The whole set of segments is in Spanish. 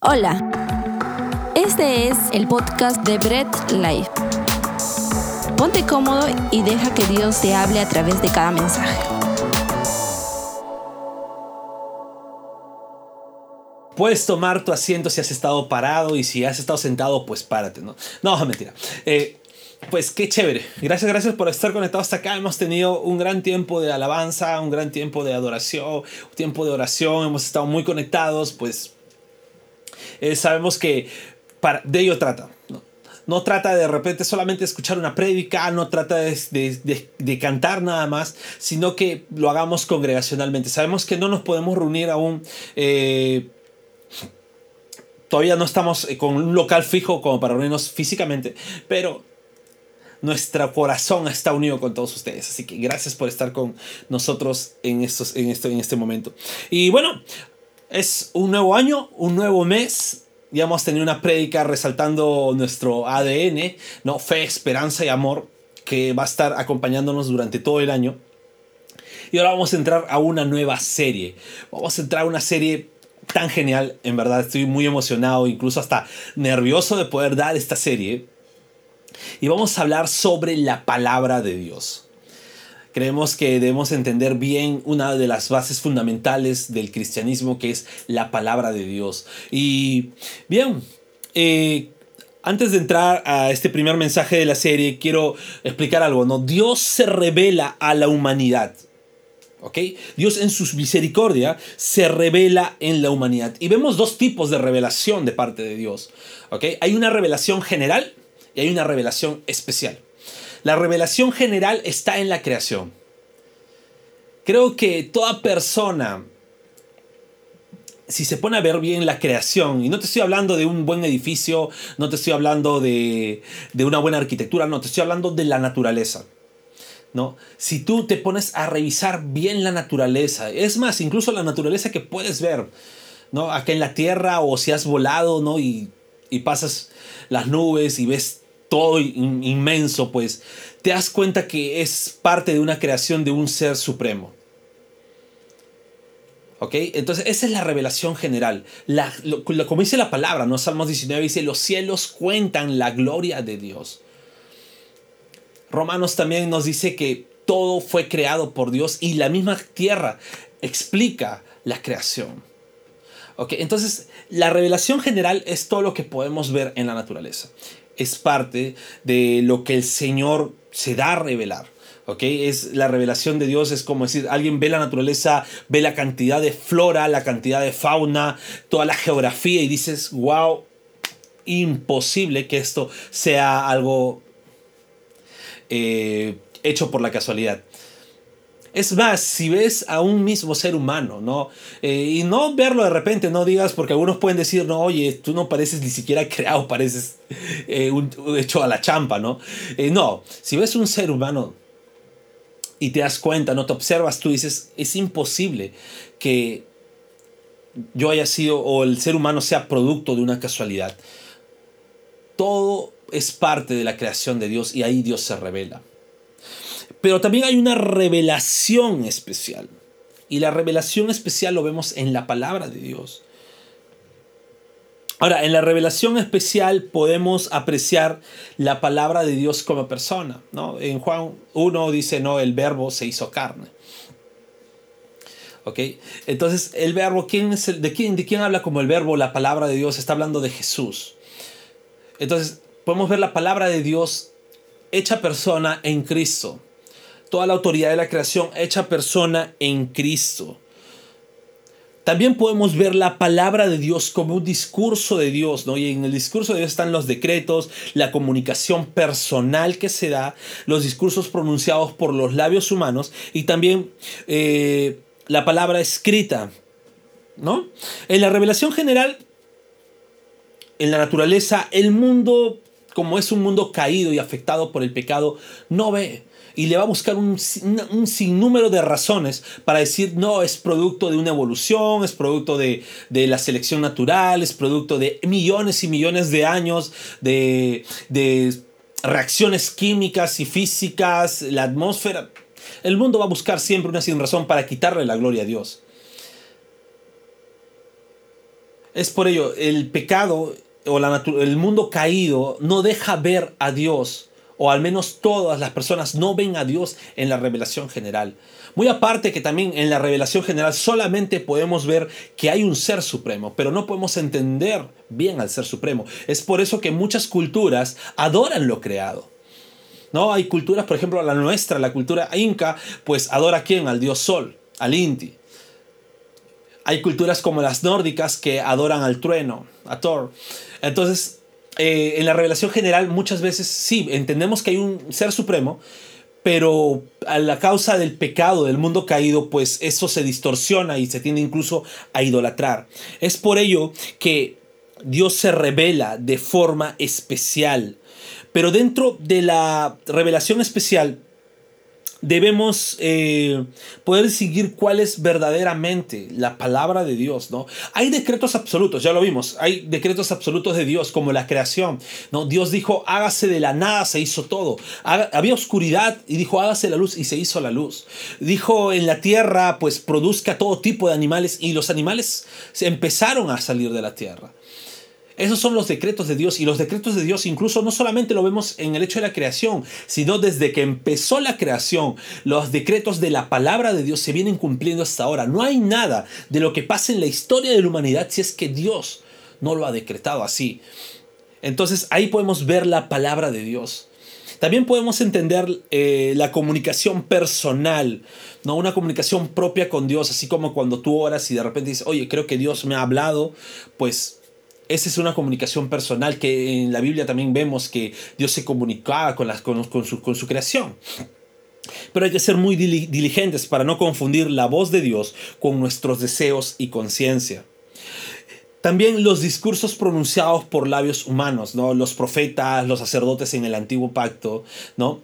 Hola, este es el podcast de Bread Life. Ponte cómodo y deja que Dios te hable a través de cada mensaje. Puedes tomar tu asiento si has estado parado y si has estado sentado, pues párate, ¿no? No, mentira. Eh, pues qué chévere. Gracias, gracias por estar conectados hasta acá. Hemos tenido un gran tiempo de alabanza, un gran tiempo de adoración, un tiempo de oración. Hemos estado muy conectados, pues eh, sabemos que para, de ello trata. ¿no? trata de repente solamente escuchar una prédica, no trata de, de, cantar nada más, sino que lo hagamos congregacionalmente. Sabemos que no nos podemos reunir aún. Eh, todavía no estamos eh, con un local fijo como para reunirnos físicamente, pero nuestro corazón está unido con todos ustedes. Así que gracias por estar con nosotros en, estos, en, esto, en este momento. Y bueno, es un nuevo año, un nuevo mes. Ya hemos tenido una prédica resaltando nuestro ADN, ¿no? Fe, esperanza y amor, que va a estar acompañándonos durante todo el año. Y ahora vamos a entrar a una nueva serie. Vamos a entrar a una serie tan genial, en verdad estoy muy emocionado, incluso hasta nervioso de poder dar esta serie. Y vamos a hablar sobre la palabra de Dios. Creemos que debemos entender bien una de las bases fundamentales del cristianismo, que es la palabra de Dios. Y bien, eh, antes de entrar a este primer mensaje de la serie, quiero explicar algo. ¿no? Dios se revela a la humanidad. ¿ok? Dios en su misericordia se revela en la humanidad. Y vemos dos tipos de revelación de parte de Dios. ¿ok? Hay una revelación general y hay una revelación especial. La revelación general está en la creación. Creo que toda persona, si se pone a ver bien la creación, y no te estoy hablando de un buen edificio, no te estoy hablando de, una buena arquitectura, no, te estoy hablando de la naturaleza. ¿no? Si tú te pones a revisar bien la naturaleza, es más, incluso la naturaleza que puedes ver, ¿no? Acá en la tierra o si has volado, ¿no? Y, y pasas las nubes y ves todo inmenso, pues te das cuenta que es parte de una creación de un ser supremo. ¿Ok? Entonces, esa es la revelación general. La, como dice la palabra, ¿no? Salmos 19 dice, los cielos cuentan la gloria de Dios. Romanos también nos dice que todo fue creado por Dios y la misma tierra explica la creación. ¿Ok? Entonces, la revelación general es todo lo que podemos ver en la naturaleza es parte de lo que el Señor se da a revelar. ¿ok? Es la revelación de Dios, es como decir, alguien ve la naturaleza, ve la cantidad de flora, la cantidad de fauna, toda la geografía y dices, wow, imposible que esto sea algo eh, hecho por la casualidad. Es más, si ves a un mismo ser humano, ¿no? Eh, y no verlo de repente, no digas, porque algunos pueden decir, no, oye, tú no pareces ni siquiera creado, pareces eh, hecho a la champa, ¿no? Eh, no, si ves un ser humano y te das cuenta, no te observas, tú dices, es imposible que yo haya sido o el ser humano sea producto de una casualidad. Todo es parte de la creación de Dios y ahí Dios se revela. Pero también hay una revelación especial. Y la revelación especial lo vemos en la palabra de Dios. Ahora, en la revelación especial podemos apreciar la palabra de Dios como persona. ¿no? En Juan 1 dice, no, el verbo se hizo carne. ¿Ok? Entonces, el verbo, ¿quién es el, de, quién, ¿de quién habla como el verbo, la palabra de Dios? Está hablando de Jesús. Entonces, podemos ver la palabra de Dios hecha persona en Cristo toda la autoridad de la creación hecha persona en Cristo. También podemos ver la palabra de Dios como un discurso de Dios, ¿no? Y en el discurso de Dios están los decretos, la comunicación personal que se da, los discursos pronunciados por los labios humanos y también eh, la palabra escrita, ¿no? En la revelación general, en la naturaleza, el mundo, como es un mundo caído y afectado por el pecado, no ve y le va a buscar un, sinnúmero de razones para decir, no, es producto de una evolución, es producto de, la selección natural, es producto de millones y millones de años de, de reacciones químicas y físicas, la atmósfera. El mundo va a buscar siempre una sin razón para quitarle la gloria a Dios. Es por ello, el pecado o la el mundo caído no deja ver a Dios, o al menos todas las personas no ven a Dios en la revelación general. Muy aparte que también en la revelación general solamente podemos ver que hay un ser supremo, pero no podemos entender bien al ser supremo. Es por eso que muchas culturas adoran lo creado. ¿No? Hay culturas, por ejemplo, la nuestra, la cultura inca, pues adora a quién? Al dios Sol, al Inti. Hay culturas como las nórdicas que adoran al trueno, a Thor. Entonces, eh, en la revelación general muchas veces sí, entendemos que hay un ser supremo, pero a la causa del pecado del mundo caído, pues eso se distorsiona y se tiende incluso a idolatrar. Es por ello que Dios se revela de forma especial. Pero dentro de la revelación especial debemos eh, poder seguir cuál es verdaderamente la palabra de Dios, ¿no? Hay decretos absolutos, ya lo vimos, hay decretos absolutos de Dios, como la creación, ¿no? Dios dijo, hágase de la nada, se hizo todo. había oscuridad y dijo, hágase la luz y se hizo la luz. Dijo, en la tierra, pues produzca todo tipo de animales y los animales empezaron a salir de la tierra. Esos son los decretos de Dios y los decretos de Dios incluso no solamente lo vemos en el hecho de la creación, sino desde que empezó la creación, los decretos de la palabra de Dios se vienen cumpliendo hasta ahora. No hay nada de lo que pase en la historia de la humanidad si es que Dios no lo ha decretado así. Entonces ahí podemos ver la palabra de Dios. También podemos entender eh, la comunicación personal, ¿no? Una comunicación propia con Dios, así como cuando tú oras y de repente dices, oye, creo que Dios me ha hablado, pues esa es una comunicación personal que en la Biblia también vemos que Dios se comunicaba con, con, su, con su creación. Pero hay que ser muy diligentes para no confundir la voz de Dios con nuestros deseos y conciencia. También los discursos pronunciados por labios humanos, ¿no? Los profetas, los sacerdotes en el antiguo pacto, ¿no?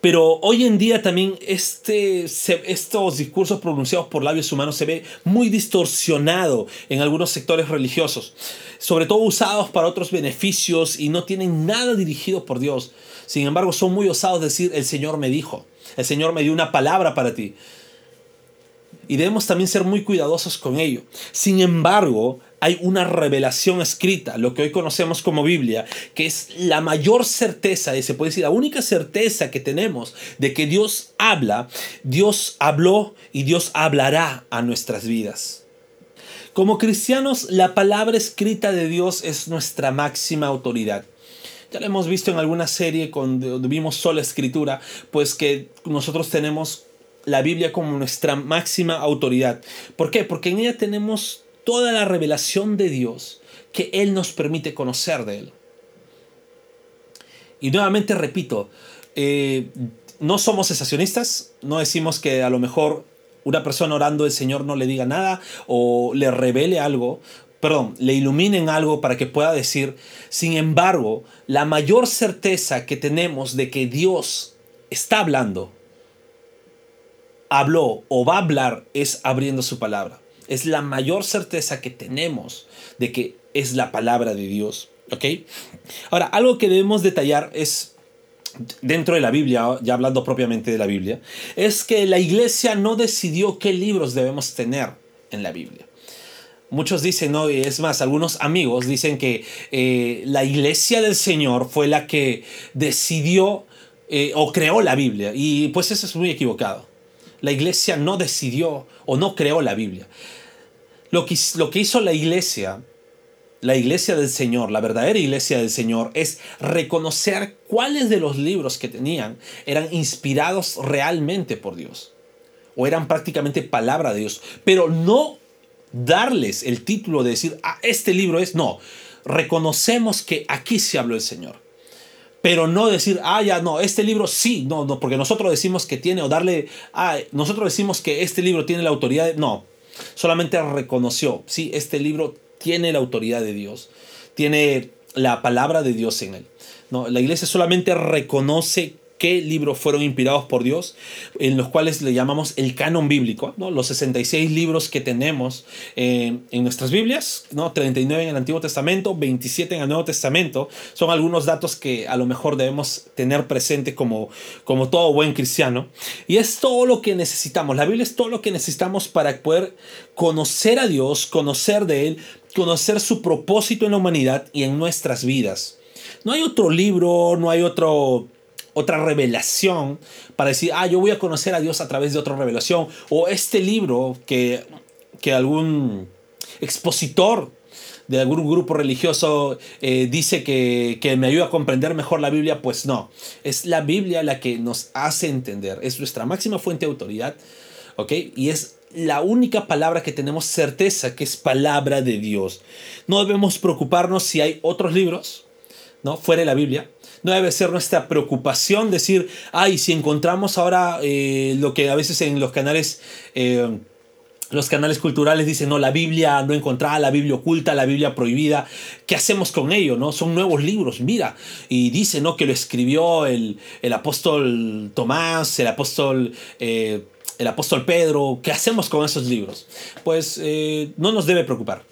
Pero hoy en día también este, estos discursos pronunciados por labios humanos se ve muy distorsionado en algunos sectores religiosos, sobre todo usados para otros beneficios y no tienen nada dirigido por Dios. Sin embargo, son muy osados decir, el Señor me dijo, el Señor me dio una palabra para ti. Y debemos también ser muy cuidadosos con ello. Sin embargo, hay una revelación escrita, lo que hoy conocemos como Biblia, que es la mayor certeza, y se puede decir la única certeza que tenemos de que Dios habla, Dios habló y Dios hablará a nuestras vidas. Como cristianos, la palabra escrita de Dios es nuestra máxima autoridad. Ya lo hemos visto en alguna serie cuando vimos sola escritura, pues que nosotros tenemos la Biblia como nuestra máxima autoridad. ¿Por qué? Porque en ella tenemos toda la revelación de Dios que Él nos permite conocer de Él. Y nuevamente repito, eh, no somos cesacionistas, no decimos que a lo mejor una persona orando el Señor no le diga nada o le revele algo, perdón, le iluminen algo para que pueda decir. Sin embargo, la mayor certeza que tenemos de que Dios está hablando, habló o va a hablar es abriendo su palabra. Es la mayor certeza que tenemos de que es la palabra de Dios. ¿Ok? Ahora, algo que debemos detallar es dentro de la Biblia, ya hablando propiamente de la Biblia, es que la iglesia no decidió qué libros debemos tener en la Biblia. Muchos dicen, no, es más, algunos amigos dicen que eh, la iglesia del Señor fue la que decidió eh, o creó la Biblia. Y pues eso es muy equivocado. La iglesia no decidió o no creó la Biblia. Lo que, hizo la iglesia, la iglesia del Señor, la verdadera iglesia del Señor, es reconocer cuáles de los libros que tenían eran inspirados realmente por Dios. O eran prácticamente palabra de Dios. Pero no darles el título de decir, ah, este libro es, no. Reconocemos que aquí se habló el Señor pero no decir, ah, ya, no, este libro sí, no, no, porque nosotros decimos que tiene, o darle, ah, nosotros decimos que este libro tiene la autoridad, no, solamente reconoció, sí, este libro tiene la autoridad de Dios, tiene la palabra de Dios en él. No, la iglesia solamente reconoce qué libros fueron inspirados por Dios, en los cuales le llamamos el canon bíblico, los 66 libros que tenemos eh, en nuestras Biblias, ¿no? 39 en el Antiguo Testamento, 27 en el Nuevo Testamento, son algunos datos que a lo mejor debemos tener presente como, como todo buen cristiano. Y es todo lo que necesitamos, la Biblia es todo lo que necesitamos para poder conocer a Dios, conocer de Él, conocer su propósito en la humanidad y en nuestras vidas. No hay otro libro, no hay otro otra revelación para decir, ah, yo voy a conocer a Dios a través de otra revelación. O este libro que, que algún expositor de algún grupo religioso eh, dice que, que, me ayuda a comprender mejor la Biblia, pues no. Es la Biblia la que nos hace entender. Es nuestra máxima fuente de autoridad, ¿ok? Y es la única palabra que tenemos certeza que es palabra de Dios. No debemos preocuparnos si hay otros libros, ¿no? Fuera de la Biblia no debe ser nuestra preocupación decir, ay, si encontramos ahora eh, lo que a veces en los canales... Eh, los canales culturales dicen, no, la Biblia no encontrada, la Biblia oculta, la Biblia prohibida. ¿Qué hacemos con ello? ¿no? Son nuevos libros, mira. Y dice ¿no? que lo escribió el, apóstol Tomás, el apóstol, eh, el apóstol Pedro. ¿Qué hacemos con esos libros? Pues no nos debe preocupar.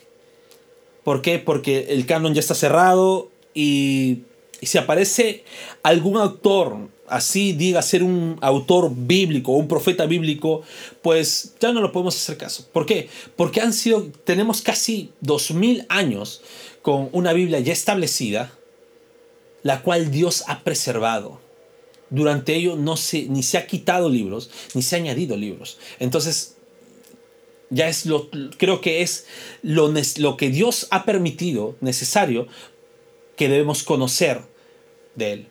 ¿Por qué? Porque el canon ya está cerrado y y si aparece algún autor, así diga ser un autor bíblico un profeta bíblico, pues ya no lo podemos hacer caso. ¿Por qué? Porque han sido, tenemos casi dos mil años con una Biblia ya establecida, la cual Dios ha preservado. Durante ello no se, ni se ha quitado libros, ni se ha añadido libros. Entonces, ya es lo, creo que es lo, lo que Dios ha permitido necesario que debemos conocer de Él.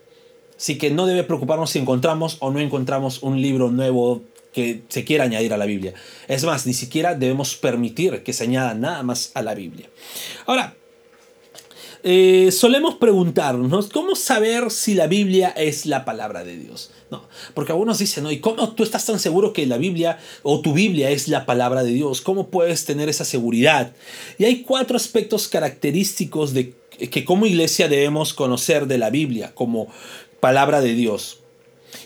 Así que no debe preocuparnos si encontramos o no encontramos un libro nuevo que se quiera añadir a la Biblia. Es más, ni siquiera debemos permitir que se añada nada más a la Biblia. Ahora, eh, solemos preguntarnos, ¿cómo saber si la Biblia es la palabra de Dios? No, porque algunos dicen, ¿no? ¿y cómo tú estás tan seguro que la Biblia o tu Biblia es la palabra de Dios? ¿Cómo puedes tener esa seguridad? Y hay cuatro aspectos característicos de que como iglesia debemos conocer de la Biblia como palabra de Dios.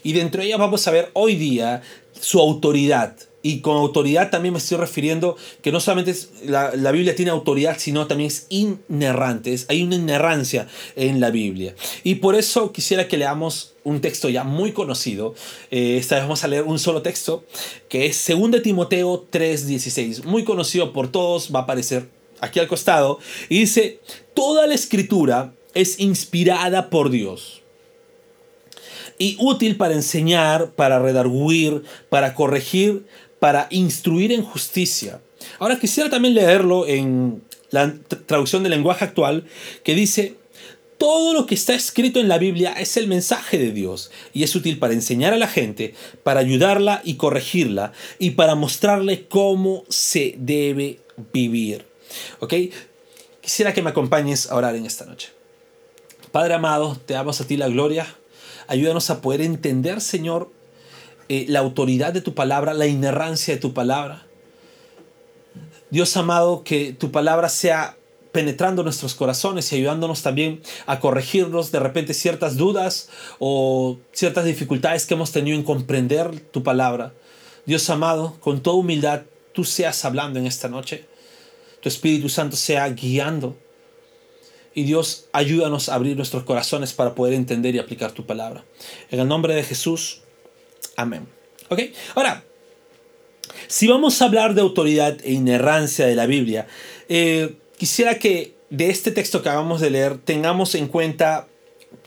Y dentro de ella vamos a ver hoy día su autoridad. Y con autoridad también me estoy refiriendo que no solamente la, Biblia tiene autoridad, sino también es inerrante. hay una inerrancia en la Biblia. Y por eso quisiera que leamos un texto ya muy conocido. Eh, esta vez vamos a leer un solo texto, que es 2 Timoteo 3:16. Muy conocido por todos, va a aparecer aquí al costado, y dice, toda la escritura es inspirada por Dios y útil para enseñar, para redarguir, para corregir, para instruir en justicia. Ahora quisiera también leerlo en la traducción del lenguaje actual que dice, todo lo que está escrito en la Biblia es el mensaje de Dios y es útil para enseñar a la gente, para ayudarla y corregirla y para mostrarle cómo se debe vivir. ¿Ok? Quisiera que me acompañes a orar en esta noche. Padre amado, te damos a ti la gloria. Ayúdanos a poder entender, Señor, eh, la autoridad de tu palabra, la inerrancia de tu palabra. Dios amado, que tu palabra sea penetrando nuestros corazones y ayudándonos también a corregirnos de repente ciertas dudas o ciertas dificultades que hemos tenido en comprender tu palabra. Dios amado, con toda humildad, tú seas hablando en esta noche tu Espíritu Santo sea guiando. Y Dios, ayúdanos a abrir nuestros corazones para poder entender y aplicar tu palabra. En el nombre de Jesús, amén. ¿Ok? Ahora, si vamos a hablar de autoridad e inerrancia de la Biblia, eh, quisiera que de este texto que acabamos de leer tengamos en cuenta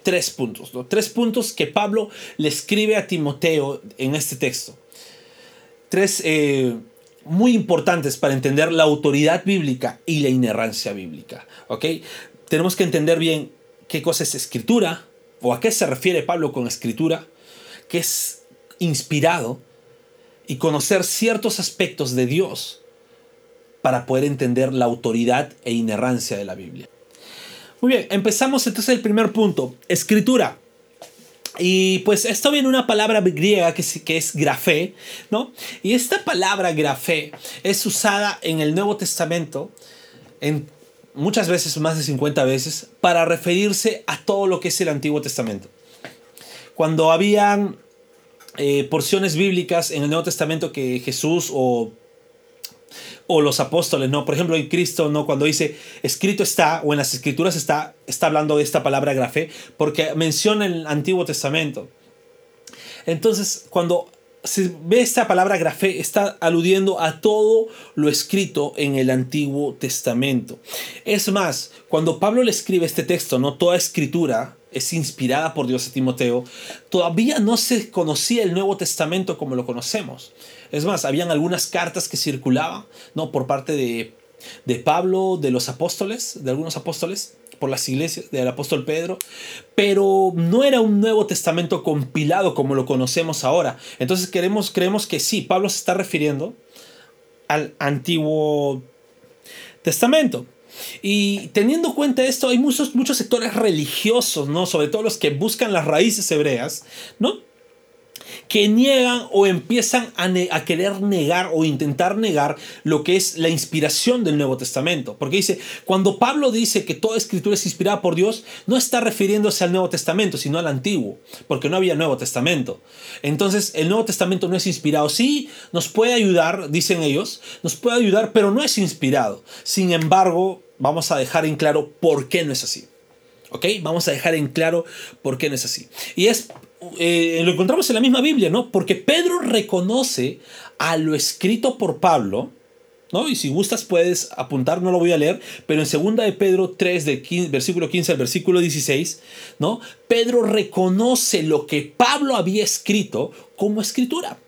tres puntos, tres puntos que Pablo le escribe a Timoteo en este texto. Tres eh, muy importantes para entender la autoridad bíblica y la inerrancia bíblica. ¿ok? Tenemos que entender bien qué cosa es escritura o a qué se refiere Pablo con escritura, que es inspirado y conocer ciertos aspectos de Dios para poder entender la autoridad e inerrancia de la Biblia. Muy bien, empezamos entonces el primer punto, escritura. Y pues esto viene una palabra griega que es, que es grafé, ¿no? Y esta palabra grafé es usada en el Nuevo Testamento en muchas veces, más de 50 veces, para referirse a todo lo que es el Antiguo Testamento. cuando habían eh, porciones bíblicas en el Nuevo Testamento que Jesús o, o los apóstoles, ¿no? Por ejemplo, en Cristo, ¿no? Cuando dice escrito está o en las escrituras está, está hablando de esta palabra grafé porque menciona el Antiguo Testamento. Entonces, cuando se ve esta palabra grafé, está aludiendo a todo lo escrito en el Antiguo Testamento. Es más, cuando Pablo le escribe este texto, no toda escritura es inspirada por Dios a Timoteo, todavía no se conocía el Nuevo Testamento como lo conocemos. Es más, habían algunas cartas que circulaban, ¿no? Por parte de, de Pablo, de los apóstoles, de algunos apóstoles, por las iglesias del apóstol Pedro, pero no era un Nuevo Testamento compilado como lo conocemos ahora. Entonces queremos, creemos que sí, Pablo se está refiriendo al Antiguo Testamento. Y teniendo en cuenta esto, hay muchos, muchos sectores religiosos, ¿no? Sobre todo los que buscan las raíces hebreas, ¿no? Que niegan o empiezan a, querer negar o intentar negar lo que es la inspiración del Nuevo Testamento. Porque dice, cuando Pablo dice que toda escritura es inspirada por Dios, no está refiriéndose al Nuevo Testamento, sino al Antiguo, porque no había Nuevo Testamento. Entonces, el Nuevo Testamento no es inspirado. Sí, nos puede ayudar, dicen ellos, nos puede ayudar, pero no es inspirado. Sin embargo, vamos a dejar en claro por qué no es así. ¿Ok? Vamos a dejar en claro por qué no es así. Y es, eh, lo encontramos en la misma Biblia, ¿no? Porque Pedro reconoce a lo escrito por Pablo, ¿no? Y si gustas puedes apuntar, no lo voy a leer, pero en 2 de Pedro 3, de versículo 15 al versículo 16, ¿no? Pedro reconoce lo que Pablo había escrito como escritura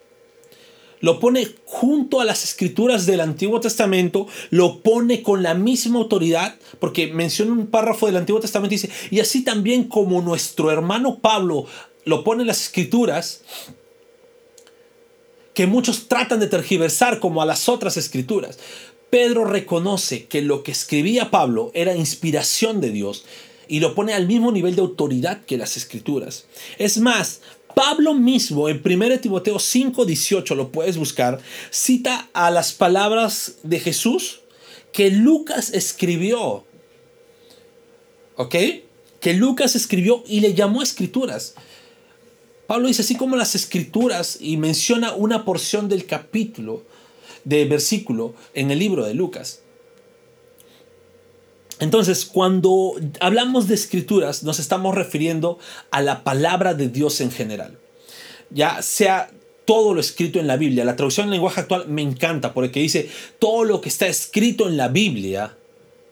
lo pone junto a las escrituras del Antiguo Testamento, lo pone con la misma autoridad, porque menciona un párrafo del Antiguo Testamento y dice, y así también como nuestro hermano Pablo lo pone en las escrituras, que muchos tratan de tergiversar como a las otras escrituras. Pedro reconoce que lo que escribía Pablo era inspiración de Dios y lo pone al mismo nivel de autoridad que las escrituras. Es más, Pablo mismo en 1 Timoteo 5:18, lo puedes buscar, cita a las palabras de Jesús que Lucas escribió. ¿Ok? Que Lucas escribió y le llamó escrituras. Pablo dice así como las escrituras y menciona una porción del capítulo, de versículo en el libro de Lucas. Entonces, cuando hablamos de escrituras, nos estamos refiriendo a la palabra de Dios en general. Ya sea todo lo escrito en la Biblia. La traducción en lenguaje actual me encanta porque dice, todo lo que está escrito en la Biblia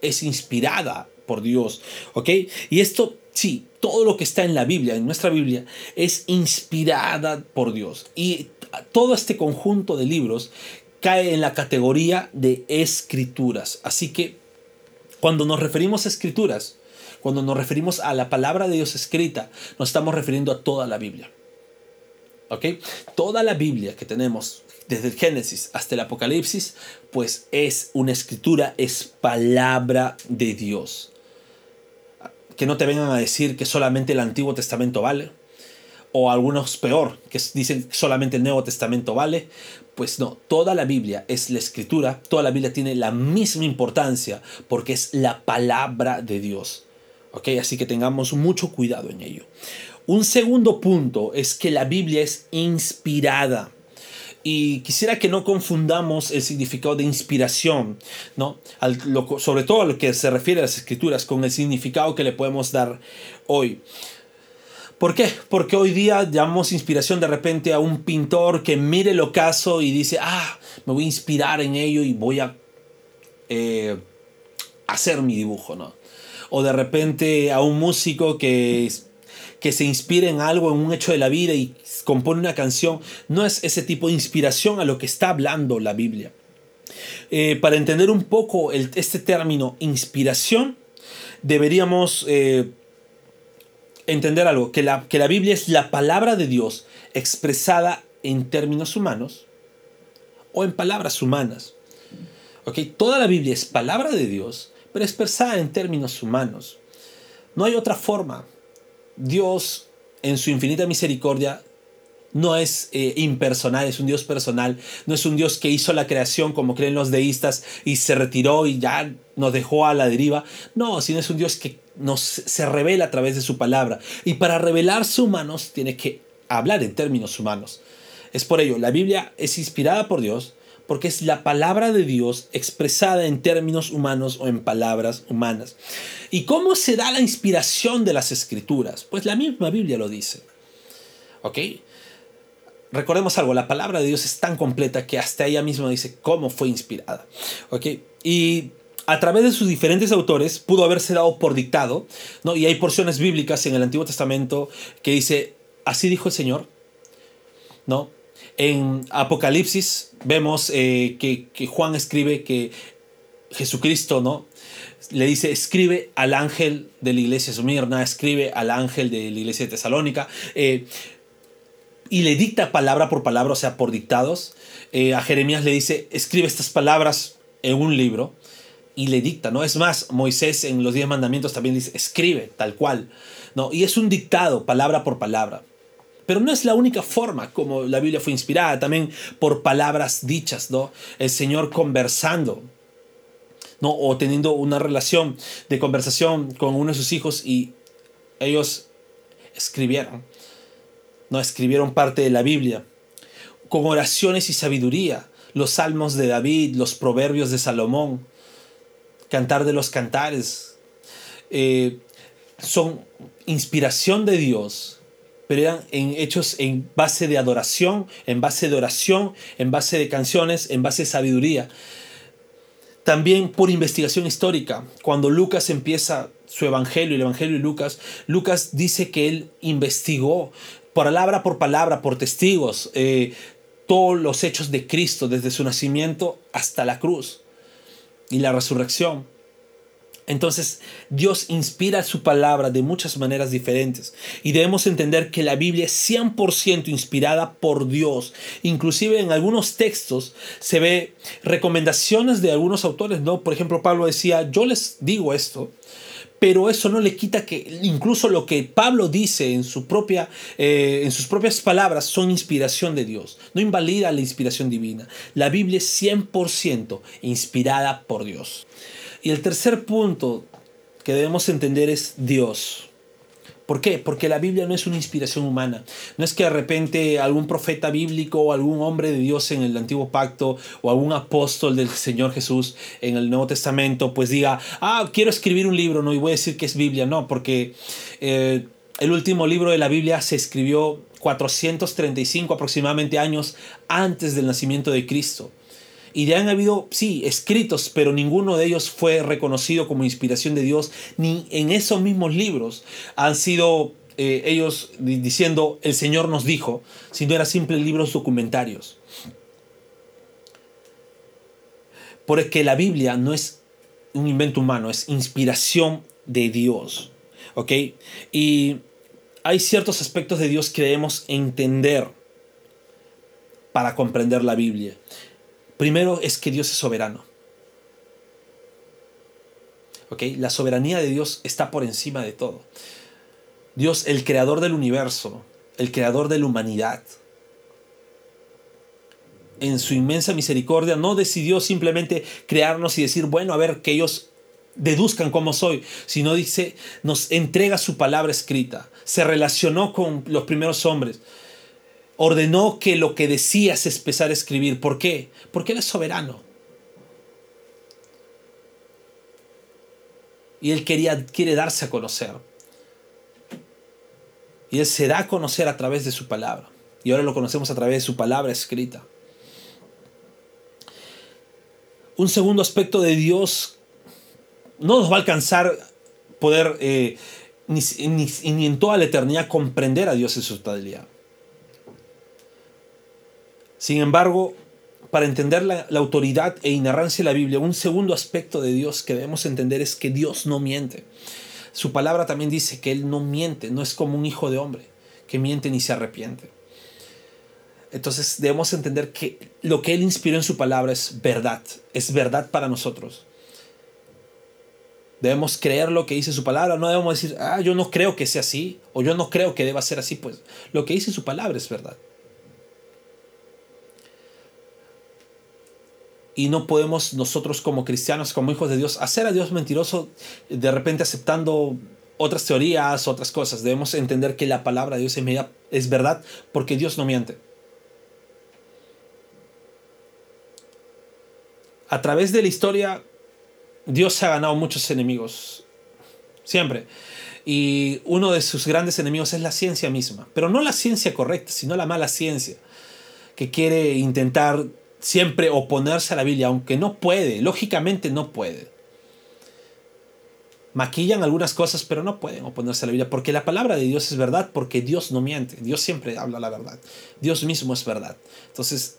es inspirada por Dios. ¿Ok? Y esto, sí, todo lo que está en la Biblia, en nuestra Biblia, es inspirada por Dios. Y todo este conjunto de libros cae en la categoría de escrituras. Así que cuando nos referimos a escrituras, cuando nos referimos a la palabra de Dios escrita, nos estamos refiriendo a toda la Biblia. ¿Ok? Toda la Biblia que tenemos, desde el Génesis hasta el Apocalipsis, pues es una escritura, es palabra de Dios. Que no te vengan a decir que solamente el Antiguo Testamento vale, o algunos peor, que dicen solamente el Nuevo Testamento vale, pues no, toda la Biblia es la escritura, toda la Biblia tiene la misma importancia porque es la palabra de Dios. ¿Ok? Así que tengamos mucho cuidado en ello. Un segundo punto es que la Biblia es inspirada. Y quisiera que no confundamos el significado de inspiración, ¿no? sobre todo a lo que se refiere a las escrituras, con el significado que le podemos dar hoy. ¿Por qué? Porque hoy día llamamos inspiración de repente a un pintor que mire el ocaso y dice, ah, me voy a inspirar en ello y voy a eh, hacer mi dibujo, ¿no? O de repente a un músico que, que se inspire en algo, en un hecho de la vida y compone una canción. No es ese tipo de inspiración a lo que está hablando la Biblia. Eh, para entender un poco este término inspiración, deberíamos... Eh, entender algo, que la, que la Biblia es la palabra de Dios expresada en términos humanos o en palabras humanas. Toda la Biblia es palabra de Dios, pero expresada en términos humanos. No hay otra forma. Dios, en su infinita misericordia, no es eh, impersonal, es un Dios personal, no es un Dios que hizo la creación como creen los deístas y se retiró y ya nos dejó a la deriva, no, sino es un Dios que nos se revela a través de su palabra y para revelarse humanos tiene que hablar en términos humanos. Es por ello, la Biblia es inspirada por Dios porque es la palabra de Dios expresada en términos humanos o en palabras humanas. ¿Y cómo se da la inspiración de las escrituras? Pues la misma Biblia lo dice. ¿Ok? recordemos algo, la palabra de Dios es tan completa que hasta ella misma dice cómo fue inspirada. ¿ok? Y a través de sus diferentes autores pudo haberse dado por dictado, ¿no? Y hay porciones bíblicas en el Antiguo Testamento que dice, así dijo el Señor, ¿no? En Apocalipsis vemos eh, que, Juan escribe que Jesucristo, ¿no? Le dice, escribe al ángel de la iglesia de Sumirna, escribe al ángel de la iglesia de Tesalónica. Eh, y le dicta palabra por palabra, o sea, por dictados. Eh, a Jeremías le dice, escribe estas palabras en un libro y le dicta, ¿no? Es más, Moisés en los diez mandamientos también dice, escribe tal cual, ¿no? Y es un dictado, palabra por palabra. Pero no es la única forma como la Biblia fue inspirada, también por palabras dichas, ¿no? El Señor conversando, ¿no? O teniendo una relación de conversación con uno de sus hijos y ellos escribieron no escribieron parte de la Biblia, con oraciones y sabiduría, los salmos de David, los proverbios de Salomón, cantar de los cantares, eh, son inspiración de Dios, pero eran en, hechos en base de adoración, en base de oración, en base de canciones, en base de sabiduría. También por investigación histórica, cuando Lucas empieza su evangelio, el evangelio de Lucas, Lucas dice que él investigó palabra por palabra, por testigos, eh, todos los hechos de Cristo, desde su nacimiento hasta la cruz y la resurrección. Entonces Dios inspira su palabra de muchas maneras diferentes y debemos entender que la Biblia es 100% inspirada por Dios. Inclusive en algunos textos se ve recomendaciones de algunos autores, ¿no? Por ejemplo, Pablo decía, yo les digo esto, pero eso no le quita que incluso lo que Pablo dice en, su propia, eh, en sus propias palabras son inspiración de Dios. No invalida la inspiración divina. La Biblia es 100% inspirada por Dios. Y el tercer punto que debemos entender es Dios. ¿Por qué? Porque la Biblia no es una inspiración humana. No es que de repente algún profeta bíblico o algún hombre de Dios en el antiguo pacto o algún apóstol del Señor Jesús en el Nuevo Testamento pues diga, ah, quiero escribir un libro, no, y voy a decir que es Biblia. No, porque eh, el último libro de la Biblia se escribió 435 aproximadamente años antes del nacimiento de Cristo. Y ya han habido, sí, escritos, pero ninguno de ellos fue reconocido como inspiración de Dios, ni en esos mismos libros han sido eh, ellos diciendo el Señor nos dijo, sino eran simples libros documentarios. Porque la Biblia no es un invento humano, es inspiración de Dios. ¿Ok? Y hay ciertos aspectos de Dios que debemos entender para comprender la Biblia. Primero es que Dios es soberano. ¿Ok? La soberanía de Dios está por encima de todo. Dios, el creador del universo, el creador de la humanidad, en su inmensa misericordia no decidió simplemente crearnos y decir, bueno, a ver, que ellos deduzcan cómo soy, sino dice, nos entrega su palabra escrita, se relacionó con los primeros hombres, ordenó que lo que decía se empezara a escribir. ¿Por qué? Porque Él es soberano. Y Él quería, quiere darse a conocer. Y Él se da a conocer a través de su palabra. Y ahora lo conocemos a través de su palabra escrita. Un segundo aspecto de Dios no nos va a alcanzar poder eh, ni, ni en toda la eternidad comprender a Dios en su totalidad. Sin embargo, para entender la, autoridad e inerrancia de la Biblia, un segundo aspecto de Dios que debemos entender es que Dios no miente. Su palabra también dice que Él no miente, no es como un hijo de hombre, que miente ni se arrepiente. Entonces debemos entender que lo que Él inspiró en su palabra es verdad, es verdad para nosotros. Debemos creer lo que dice su palabra, no debemos decir, ah, yo no creo que sea así, o yo no creo que deba ser así, pues lo que dice su palabra es verdad. Y no podemos nosotros como cristianos, como hijos de Dios, hacer a Dios mentiroso de repente aceptando otras teorías, otras cosas. Debemos entender que la palabra de Dios es verdad porque Dios no miente. A través de la historia, Dios ha ganado muchos enemigos. Siempre. Y uno de sus grandes enemigos es la ciencia misma. Pero no la ciencia correcta, sino la mala ciencia. Que quiere intentar siempre oponerse a la Biblia, aunque no puede, lógicamente no puede. Maquillan algunas cosas, pero no pueden oponerse a la Biblia, porque la palabra de Dios es verdad, porque Dios no miente, Dios siempre habla la verdad, Dios mismo es verdad. Entonces,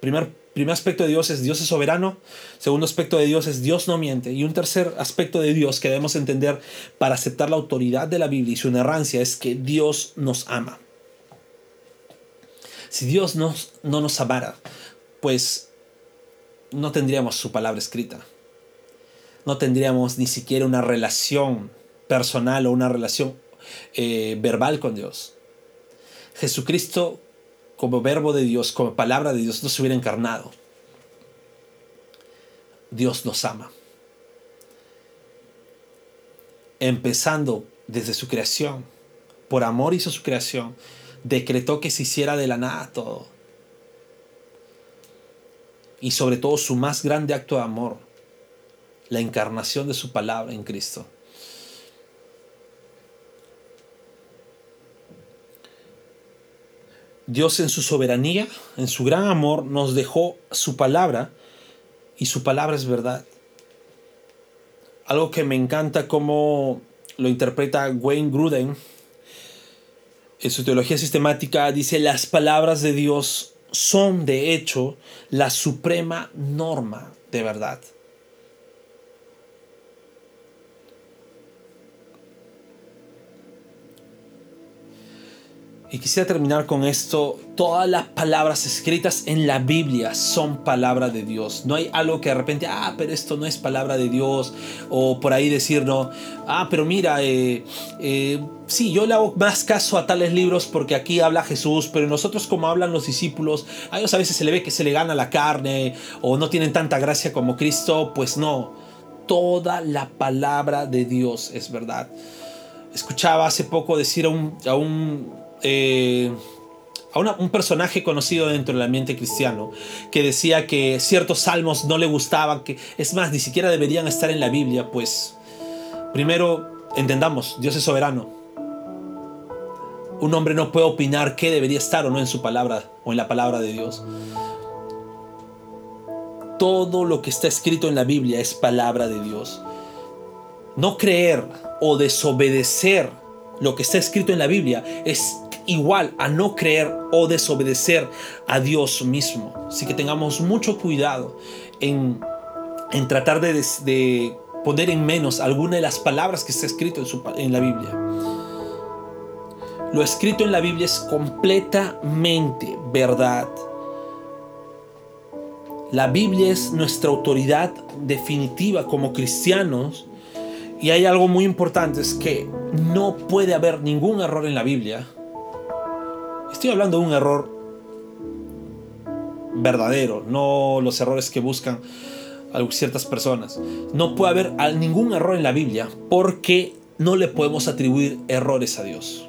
primer, primer aspecto de Dios es Dios es soberano, segundo aspecto de Dios es Dios no miente, y un tercer aspecto de Dios que debemos entender para aceptar la autoridad de la Biblia y su inerrancia es que Dios nos ama. Si Dios no nos amara, pues no tendríamos su palabra escrita. No tendríamos ni siquiera una relación personal o una relación eh, verbal con Dios. Jesucristo, como verbo de Dios, como palabra de Dios, no se hubiera encarnado. Dios nos ama. Empezando desde su creación, por amor hizo su creación, decretó que se hiciera de la nada todo y sobre todo su más grande acto de amor, la encarnación de su palabra en Cristo. Dios en su soberanía, en su gran amor, nos dejó su palabra y su palabra es verdad. Algo que me encanta como lo interpreta Wayne Gruden en su teología sistemática, dice, las palabras de Dios son de hecho la suprema norma de verdad. Y quisiera terminar con esto. Todas las palabras escritas en la Biblia son palabra de Dios. No hay algo que de repente, ah, pero esto no es palabra de Dios. O por ahí decir, no, ah, pero mira, eh, eh, sí, yo le hago más caso a tales libros porque aquí habla Jesús, pero nosotros como hablan los discípulos, a ellos a veces se le ve que se le gana la carne o no tienen tanta gracia como Cristo. Pues no, toda la palabra de Dios es verdad. Escuchaba hace poco decir a un, a un eh, a un personaje conocido dentro del ambiente cristiano que decía que ciertos salmos no le gustaban, que es más, ni siquiera deberían estar en la Biblia, pues primero entendamos, Dios es soberano. Un hombre no puede opinar qué debería estar o no en su palabra o en la palabra de Dios. Todo lo que está escrito en la Biblia es palabra de Dios. No creer o desobedecer lo que está escrito en la Biblia es igual a no creer o desobedecer a Dios mismo. Así que tengamos mucho cuidado en, tratar de, poner en menos alguna de las palabras que está escrito en, en la Biblia. Lo escrito en la Biblia es completamente verdad. La Biblia es nuestra autoridad definitiva como cristianos. Y hay algo muy importante, es que no puede haber ningún error en la Biblia Estoy hablando de un error verdadero, no los errores que buscan ciertas personas. No puede haber ningún error en la Biblia porque no le podemos atribuir errores a Dios.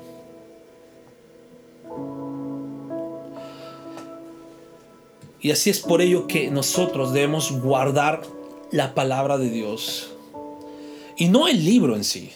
Y así es por ello que nosotros debemos guardar la palabra de Dios. Y no el libro en sí.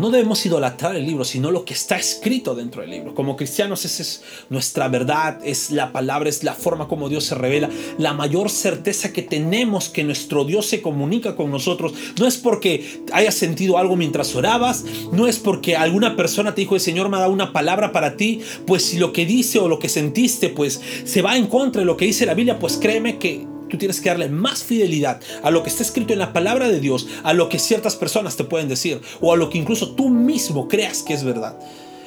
No debemos idolatrar el libro, sino lo que está escrito dentro del libro. Como cristianos, esa es nuestra verdad, es la palabra, es la forma como Dios se revela. La mayor certeza que tenemos que nuestro Dios se comunica con nosotros no es porque hayas sentido algo mientras orabas, no es porque alguna persona te dijo, el Señor me ha dado una palabra para ti, pues si lo que dice o lo que sentiste, pues se va en contra de lo que dice la Biblia, pues créeme que tú tienes que darle más fidelidad a lo que está escrito en la palabra de Dios, a lo que ciertas personas te pueden decir, o a lo que incluso tú mismo creas que es verdad.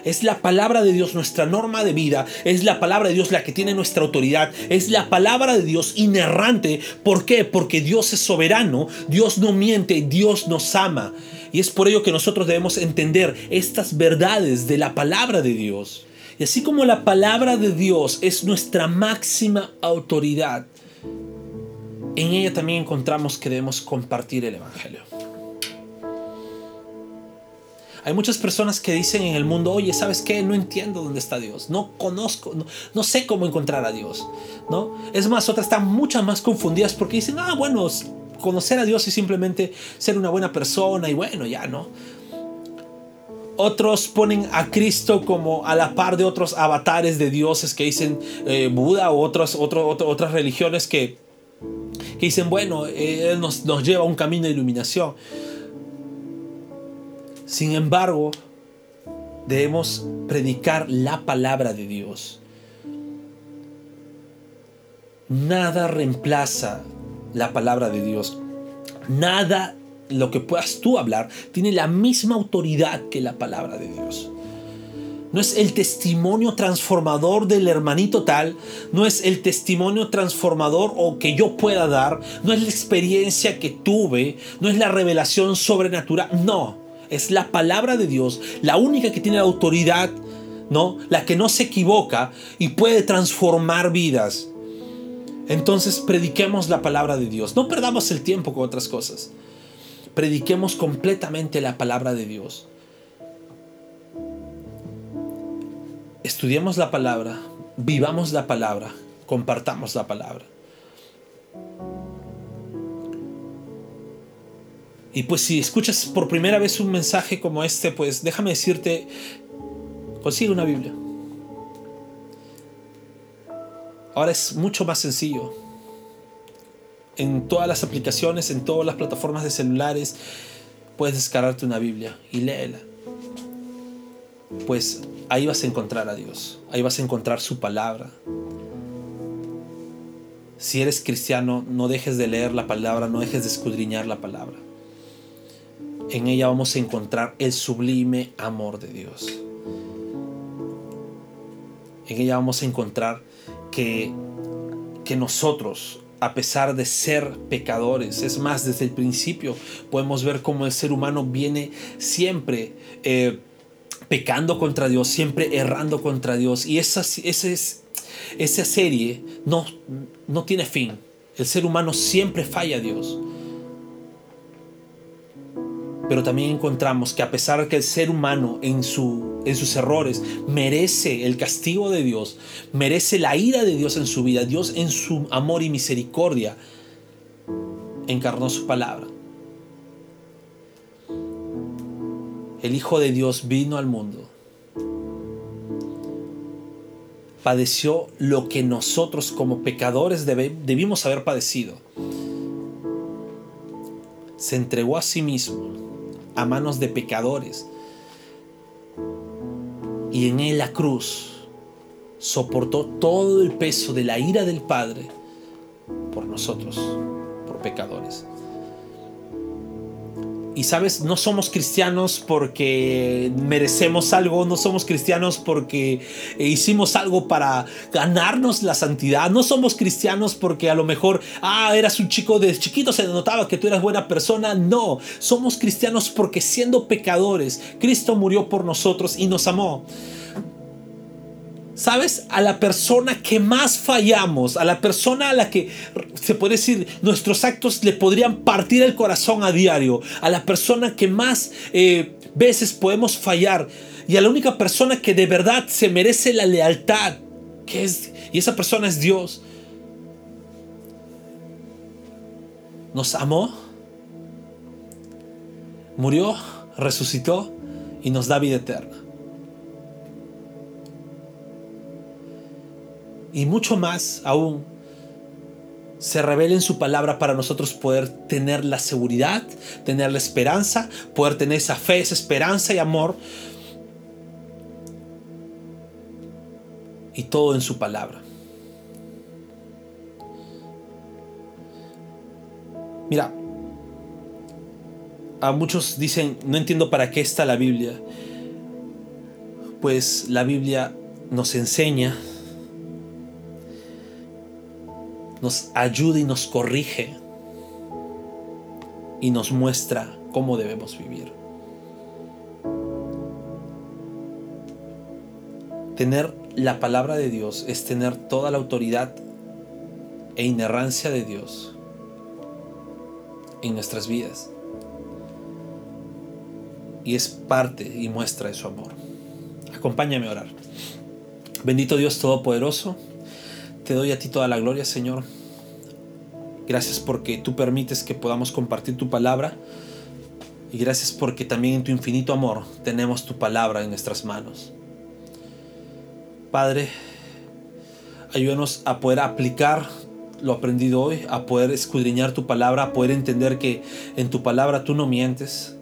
Es la palabra de Dios nuestra norma de vida, es la palabra de Dios la que tiene nuestra autoridad, es la palabra de Dios inerrante. ¿Por qué? Porque Dios es soberano, Dios no miente, Dios nos ama. Y es por ello que nosotros debemos entender estas verdades de la palabra de Dios. Y así como la palabra de Dios es nuestra máxima autoridad, en ella también encontramos que debemos compartir el Evangelio. Hay muchas personas que dicen en el mundo, oye, ¿sabes qué? No entiendo dónde está Dios. No conozco, no, sé cómo encontrar a Dios. ¿no? Es más, otras están muchas más confundidas porque dicen, ah, bueno, conocer a Dios es simplemente ser una buena persona y bueno, ya, ¿no? Otros ponen a Cristo como a la par de otros avatares de dioses que dicen eh, Buda o otras, otras religiones que, que dicen, bueno, Él nos, nos lleva a un camino de iluminación. Sin embargo, debemos predicar la palabra de Dios. Nada reemplaza la palabra de Dios. Nada lo que puedas tú hablar tiene la misma autoridad que la palabra de Dios. No es el testimonio transformador del hermanito tal, no es el testimonio transformador o que yo pueda dar, no es la experiencia que tuve, no es la revelación sobrenatural, no, es la palabra de Dios, la única que tiene la autoridad, ¿no? La que no se equivoca y puede transformar vidas. Entonces prediquemos la palabra de Dios. No perdamos el tiempo con otras cosas. Prediquemos completamente la palabra de Dios. Estudiemos la palabra, vivamos la palabra, compartamos la palabra. Y pues si escuchas por primera vez un mensaje como este, pues déjame decirte, consigue una Biblia. Ahora es mucho más sencillo. En todas las aplicaciones, en todas las plataformas de celulares, puedes descargarte una Biblia y léela. Pues ahí vas a encontrar a Dios, ahí vas a encontrar su palabra. Si eres cristiano, no dejes de leer la palabra, no dejes de escudriñar la palabra. En ella vamos a encontrar el sublime amor de Dios. En ella vamos a encontrar que, que nosotros, a pesar de ser pecadores, es más, desde el principio podemos ver cómo el ser humano viene siempre eh, pecando contra Dios, siempre errando contra Dios. Y esa, esa, esa serie no, no tiene fin. El ser humano siempre falla a Dios pero también encontramos que a pesar que el ser humano en, su, en sus errores merece el castigo de Dios, merece la ira de Dios en su vida, Dios en su amor y misericordia encarnó su palabra. El Hijo de Dios vino al mundo, padeció lo que nosotros como pecadores debimos haber padecido. Se entregó a sí mismo a manos de pecadores. Y en él la cruz soportó todo el peso de la ira del Padre por nosotros, por pecadores. Y sabes, no somos cristianos porque merecemos algo, no somos cristianos porque hicimos algo para ganarnos la santidad, no somos cristianos porque a lo mejor, ah, eras un chico de chiquito, se notaba que tú eras buena persona, no, somos cristianos porque siendo pecadores, Cristo murió por nosotros y nos amó. ¿Sabes? A la persona que más fallamos, a la persona a la que se puede decir nuestros actos le podrían partir el corazón a diario, a la persona que más eh, veces podemos fallar y a la única persona que de verdad se merece la lealtad, que es, y esa persona es Dios. Nos amó, murió, resucitó y nos da vida eterna. Y mucho más aún se revela en su palabra para nosotros poder tener la seguridad, tener la esperanza, poder tener esa fe, esa esperanza y amor. Y todo en su palabra. Mira, a muchos dicen, no entiendo para qué está la Biblia. Pues la Biblia nos enseña nos ayuda y nos corrige y nos muestra cómo debemos vivir. Tener la palabra de Dios es tener toda la autoridad e inerrancia de Dios en nuestras vidas. Y es parte y muestra de su amor. Acompáñame a orar. Bendito Dios Todopoderoso, te doy a ti toda la gloria, Señor. Gracias porque tú permites que podamos compartir tu palabra. Y gracias porque también en tu infinito amor tenemos tu palabra en nuestras manos. Padre, ayúdanos a poder aplicar lo aprendido hoy, a poder escudriñar tu palabra, a poder entender que en tu palabra tú no mientes,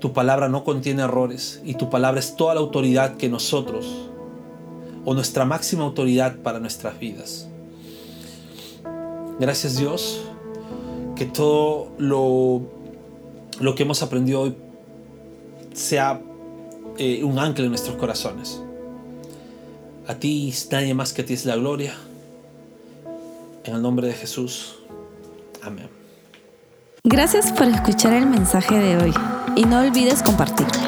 tu palabra no contiene errores y tu palabra es toda la autoridad que nosotros, o nuestra máxima autoridad para nuestras vidas. Gracias Dios, que todo lo, lo que hemos aprendido hoy sea eh, un ancla en nuestros corazones. A ti nadie más que a ti es la gloria. En el nombre de Jesús. Amén. Gracias por escuchar el mensaje de hoy y no olvides compartirlo.